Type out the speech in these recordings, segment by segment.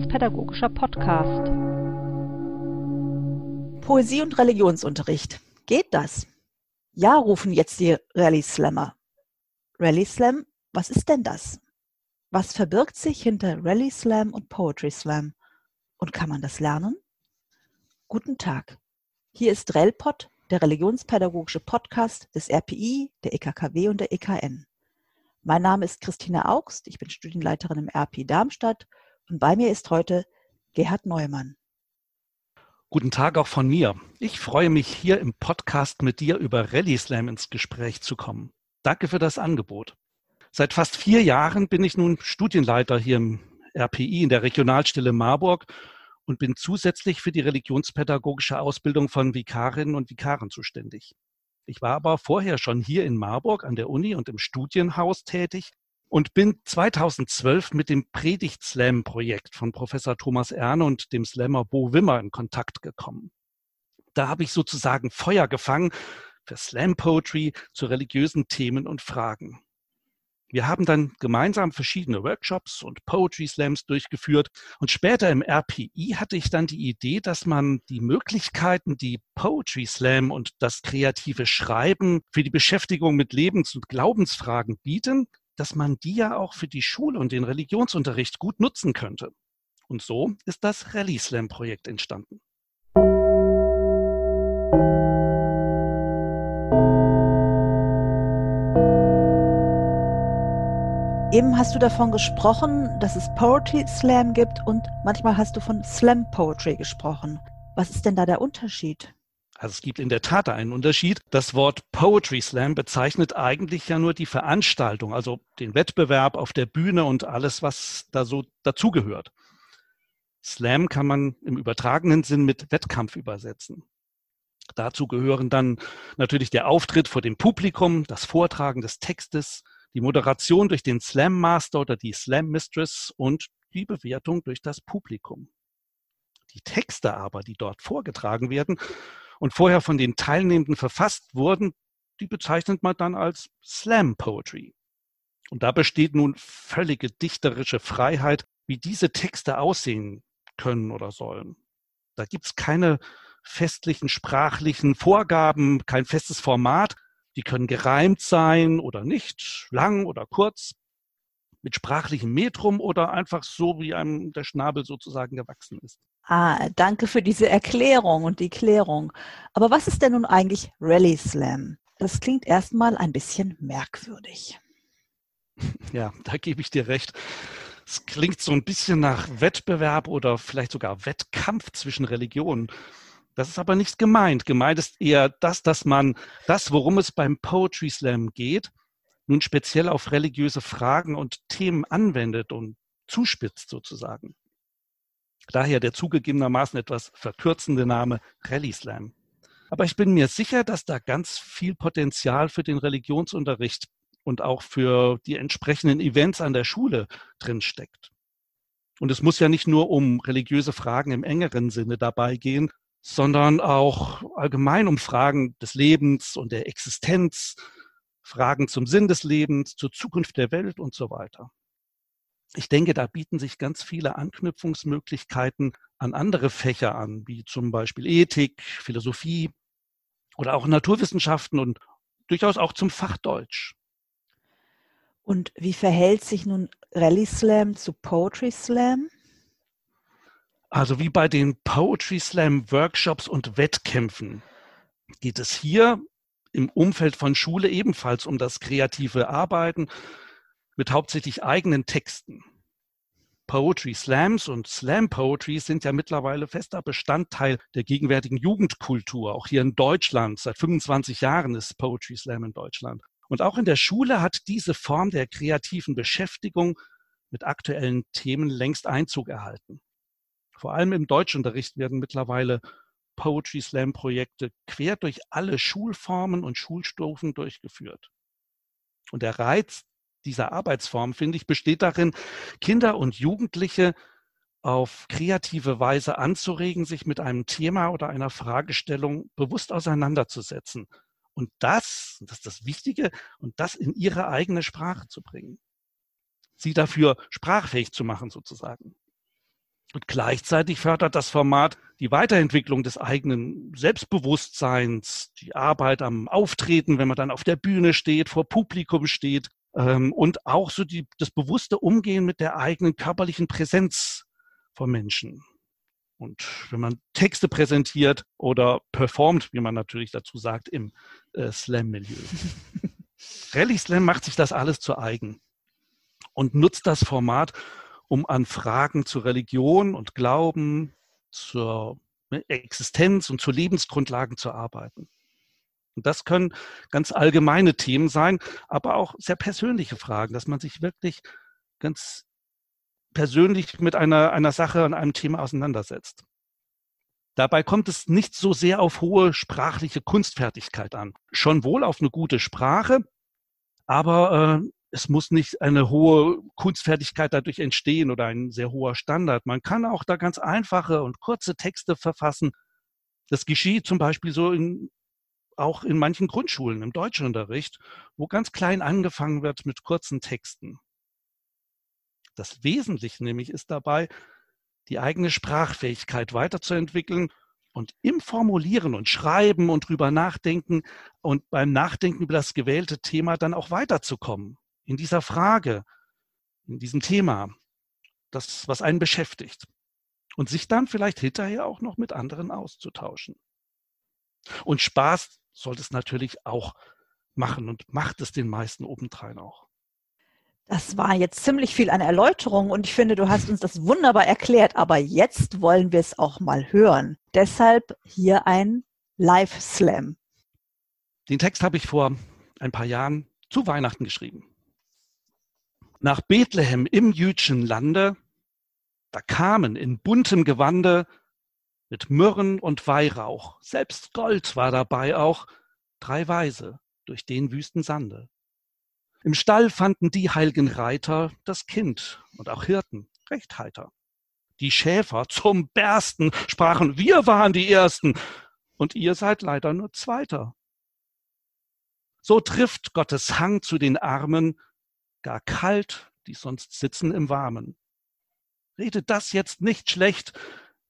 religionspädagogischer Podcast. Poesie und Religionsunterricht. Geht das? Ja, rufen jetzt die Rallye Slammer. Rallye Slam, was ist denn das? Was verbirgt sich hinter Rallye Slam und Poetry Slam? Und kann man das lernen? Guten Tag. Hier ist RELPOD, der religionspädagogische Podcast des RPI, der EKKW und der EKN. Mein Name ist Christina Augst, ich bin Studienleiterin im RP Darmstadt und bei mir ist heute Gerhard Neumann. Guten Tag auch von mir. Ich freue mich hier im Podcast mit dir über Rallye Slam ins Gespräch zu kommen. Danke für das Angebot. Seit fast vier Jahren bin ich nun Studienleiter hier im RPI in der Regionalstelle Marburg und bin zusätzlich für die religionspädagogische Ausbildung von Vikarinnen und Vikaren zuständig. Ich war aber vorher schon hier in Marburg an der Uni und im Studienhaus tätig und bin 2012 mit dem Predigt-Slam-Projekt von Professor Thomas Erne und dem Slammer Bo Wimmer in Kontakt gekommen. Da habe ich sozusagen Feuer gefangen für Slam Poetry zu religiösen Themen und Fragen. Wir haben dann gemeinsam verschiedene Workshops und Poetry Slams durchgeführt und später im RPI hatte ich dann die Idee, dass man die Möglichkeiten, die Poetry Slam und das kreative Schreiben für die Beschäftigung mit Lebens- und Glaubensfragen bieten, dass man die ja auch für die Schule und den Religionsunterricht gut nutzen könnte. Und so ist das Rallye Slam Projekt entstanden. Eben hast du davon gesprochen, dass es Poetry Slam gibt und manchmal hast du von Slam Poetry gesprochen. Was ist denn da der Unterschied? Also es gibt in der Tat einen Unterschied. Das Wort Poetry Slam bezeichnet eigentlich ja nur die Veranstaltung, also den Wettbewerb auf der Bühne und alles, was da so dazugehört. Slam kann man im übertragenen Sinn mit Wettkampf übersetzen. Dazu gehören dann natürlich der Auftritt vor dem Publikum, das Vortragen des Textes, die Moderation durch den Slam Master oder die Slam Mistress und die Bewertung durch das Publikum. Die Texte aber, die dort vorgetragen werden und vorher von den Teilnehmenden verfasst wurden, die bezeichnet man dann als Slam Poetry. Und da besteht nun völlige dichterische Freiheit, wie diese Texte aussehen können oder sollen. Da gibt's keine festlichen sprachlichen Vorgaben, kein festes Format, die können gereimt sein oder nicht, lang oder kurz, mit sprachlichem Metrum oder einfach so, wie einem der Schnabel sozusagen gewachsen ist. Ah, danke für diese Erklärung und die Klärung. Aber was ist denn nun eigentlich Rally Slam? Das klingt erstmal ein bisschen merkwürdig. Ja, da gebe ich dir recht. Es klingt so ein bisschen nach Wettbewerb oder vielleicht sogar Wettkampf zwischen Religionen. Das ist aber nicht gemeint. Gemeint ist eher das, dass man das, worum es beim Poetry Slam geht, nun speziell auf religiöse Fragen und Themen anwendet und zuspitzt sozusagen. Daher der zugegebenermaßen etwas verkürzende Name Rally Slam. Aber ich bin mir sicher, dass da ganz viel Potenzial für den Religionsunterricht und auch für die entsprechenden Events an der Schule drin steckt. Und es muss ja nicht nur um religiöse Fragen im engeren Sinne dabei gehen, sondern auch allgemein um Fragen des Lebens und der Existenz, Fragen zum Sinn des Lebens, zur Zukunft der Welt und so weiter. Ich denke, da bieten sich ganz viele Anknüpfungsmöglichkeiten an andere Fächer an, wie zum Beispiel Ethik, Philosophie oder auch Naturwissenschaften und durchaus auch zum Fach Deutsch. Und wie verhält sich nun Rally Slam zu Poetry Slam? Also wie bei den Poetry Slam Workshops und Wettkämpfen geht es hier im Umfeld von Schule ebenfalls um das kreative Arbeiten mit hauptsächlich eigenen Texten. Poetry Slams und Slam Poetry sind ja mittlerweile fester Bestandteil der gegenwärtigen Jugendkultur. Auch hier in Deutschland. Seit 25 Jahren ist Poetry Slam in Deutschland. Und auch in der Schule hat diese Form der kreativen Beschäftigung mit aktuellen Themen längst Einzug erhalten. Vor allem im Deutschunterricht werden mittlerweile Poetry Slam Projekte quer durch alle Schulformen und Schulstufen durchgeführt. Und der Reiz dieser Arbeitsform, finde ich, besteht darin, Kinder und Jugendliche auf kreative Weise anzuregen, sich mit einem Thema oder einer Fragestellung bewusst auseinanderzusetzen. Und das, das ist das Wichtige, und das in ihre eigene Sprache zu bringen. Sie dafür sprachfähig zu machen, sozusagen. Und gleichzeitig fördert das Format die Weiterentwicklung des eigenen Selbstbewusstseins, die Arbeit am Auftreten, wenn man dann auf der Bühne steht, vor Publikum steht ähm, und auch so die, das bewusste Umgehen mit der eigenen körperlichen Präsenz von Menschen. Und wenn man Texte präsentiert oder performt, wie man natürlich dazu sagt, im äh, Slam-Milieu. Rallye Slam macht sich das alles zu eigen und nutzt das Format, um an Fragen zur Religion und Glauben, zur Existenz und zu Lebensgrundlagen zu arbeiten. Und das können ganz allgemeine Themen sein, aber auch sehr persönliche Fragen, dass man sich wirklich ganz persönlich mit einer, einer Sache und einem Thema auseinandersetzt. Dabei kommt es nicht so sehr auf hohe sprachliche Kunstfertigkeit an. Schon wohl auf eine gute Sprache, aber äh, es muss nicht eine hohe Kunstfertigkeit dadurch entstehen oder ein sehr hoher Standard. Man kann auch da ganz einfache und kurze Texte verfassen. Das geschieht zum Beispiel so in, auch in manchen Grundschulen im Deutschunterricht, wo ganz klein angefangen wird mit kurzen Texten. Das Wesentliche nämlich ist dabei, die eigene Sprachfähigkeit weiterzuentwickeln und im Formulieren und Schreiben und drüber nachdenken und beim Nachdenken über das gewählte Thema dann auch weiterzukommen in dieser Frage, in diesem Thema, das, was einen beschäftigt. Und sich dann vielleicht hinterher auch noch mit anderen auszutauschen. Und Spaß sollte es natürlich auch machen und macht es den meisten obendrein auch. Das war jetzt ziemlich viel an Erläuterung und ich finde, du hast uns das wunderbar erklärt, aber jetzt wollen wir es auch mal hören. Deshalb hier ein Live-Slam. Den Text habe ich vor ein paar Jahren zu Weihnachten geschrieben nach Bethlehem im jüdischen Lande, da kamen in buntem Gewande mit Myrrhen und Weihrauch, selbst Gold war dabei auch, drei Weise durch den wüsten Sande. Im Stall fanden die heilgen Reiter das Kind und auch Hirten recht heiter. Die Schäfer zum Bersten sprachen, wir waren die Ersten und ihr seid leider nur Zweiter. So trifft Gottes Hang zu den Armen gar kalt, die sonst sitzen im Warmen. Redet das jetzt nicht schlecht,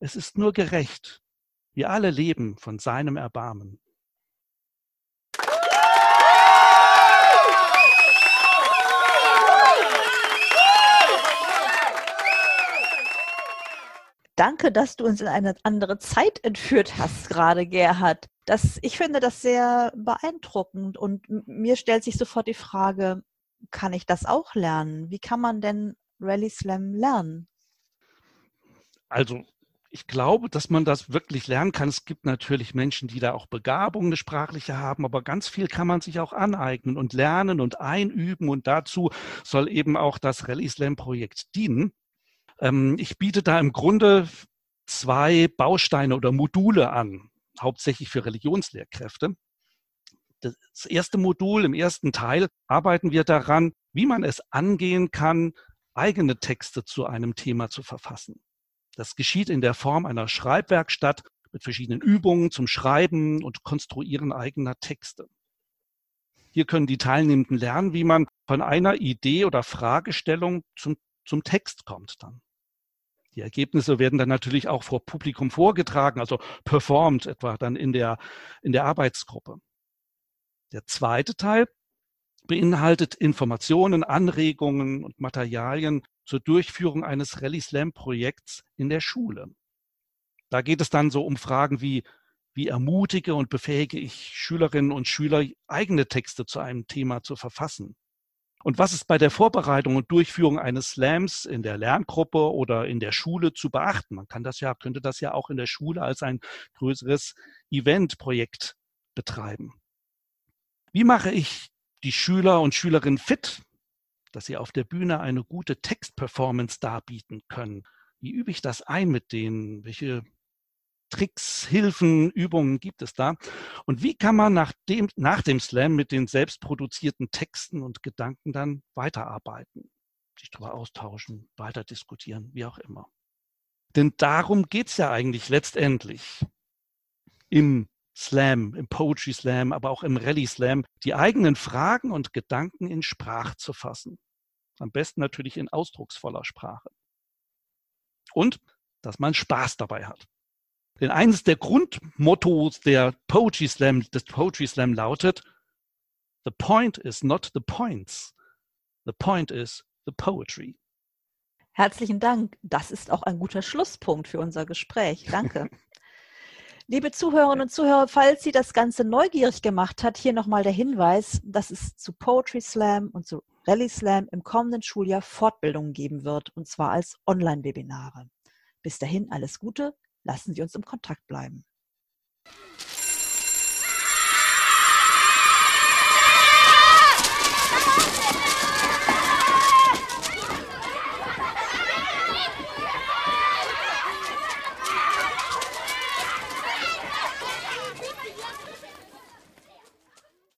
es ist nur gerecht. Wir alle leben von seinem Erbarmen. Danke, dass du uns in eine andere Zeit entführt hast, gerade Gerhard. Das, ich finde das sehr beeindruckend und mir stellt sich sofort die Frage, kann ich das auch lernen? Wie kann man denn Rally Slam lernen? Also ich glaube, dass man das wirklich lernen kann. Es gibt natürlich Menschen, die da auch Begabung, eine sprachliche haben, aber ganz viel kann man sich auch aneignen und lernen und einüben. Und dazu soll eben auch das Rally Slam Projekt dienen. Ähm, ich biete da im Grunde zwei Bausteine oder Module an, hauptsächlich für Religionslehrkräfte das erste Modul, im ersten Teil, arbeiten wir daran, wie man es angehen kann, eigene Texte zu einem Thema zu verfassen. Das geschieht in der Form einer Schreibwerkstatt mit verschiedenen Übungen zum Schreiben und Konstruieren eigener Texte. Hier können die Teilnehmenden lernen, wie man von einer Idee oder Fragestellung zum, zum Text kommt dann. Die Ergebnisse werden dann natürlich auch vor Publikum vorgetragen, also performt etwa dann in der, in der Arbeitsgruppe. Der zweite Teil beinhaltet Informationen, Anregungen und Materialien zur Durchführung eines Rally Slam Projekts in der Schule. Da geht es dann so um Fragen wie, wie ermutige und befähige ich Schülerinnen und Schüler, eigene Texte zu einem Thema zu verfassen? Und was ist bei der Vorbereitung und Durchführung eines Slams in der Lerngruppe oder in der Schule zu beachten? Man kann das ja, könnte das ja auch in der Schule als ein größeres Eventprojekt betreiben. Wie mache ich die Schüler und Schülerinnen fit, dass sie auf der Bühne eine gute Textperformance darbieten können? Wie übe ich das ein mit denen? Welche Tricks, Hilfen, Übungen gibt es da? Und wie kann man nach dem, nach dem Slam mit den selbstproduzierten Texten und Gedanken dann weiterarbeiten? Sich darüber austauschen, weiter diskutieren, wie auch immer. Denn darum geht's ja eigentlich letztendlich im Slam, im Poetry Slam, aber auch im Rally Slam, die eigenen Fragen und Gedanken in Sprache zu fassen. Am besten natürlich in ausdrucksvoller Sprache. Und dass man Spaß dabei hat. Denn eines der Grundmottos der Poetry Slam, des Poetry Slam lautet, The point is not the points. The point is the poetry. Herzlichen Dank. Das ist auch ein guter Schlusspunkt für unser Gespräch. Danke. Liebe Zuhörerinnen und Zuhörer, falls Sie das Ganze neugierig gemacht hat, hier nochmal der Hinweis, dass es zu Poetry Slam und zu Rally Slam im kommenden Schuljahr Fortbildungen geben wird, und zwar als Online-Webinare. Bis dahin alles Gute, lassen Sie uns im Kontakt bleiben. Ah!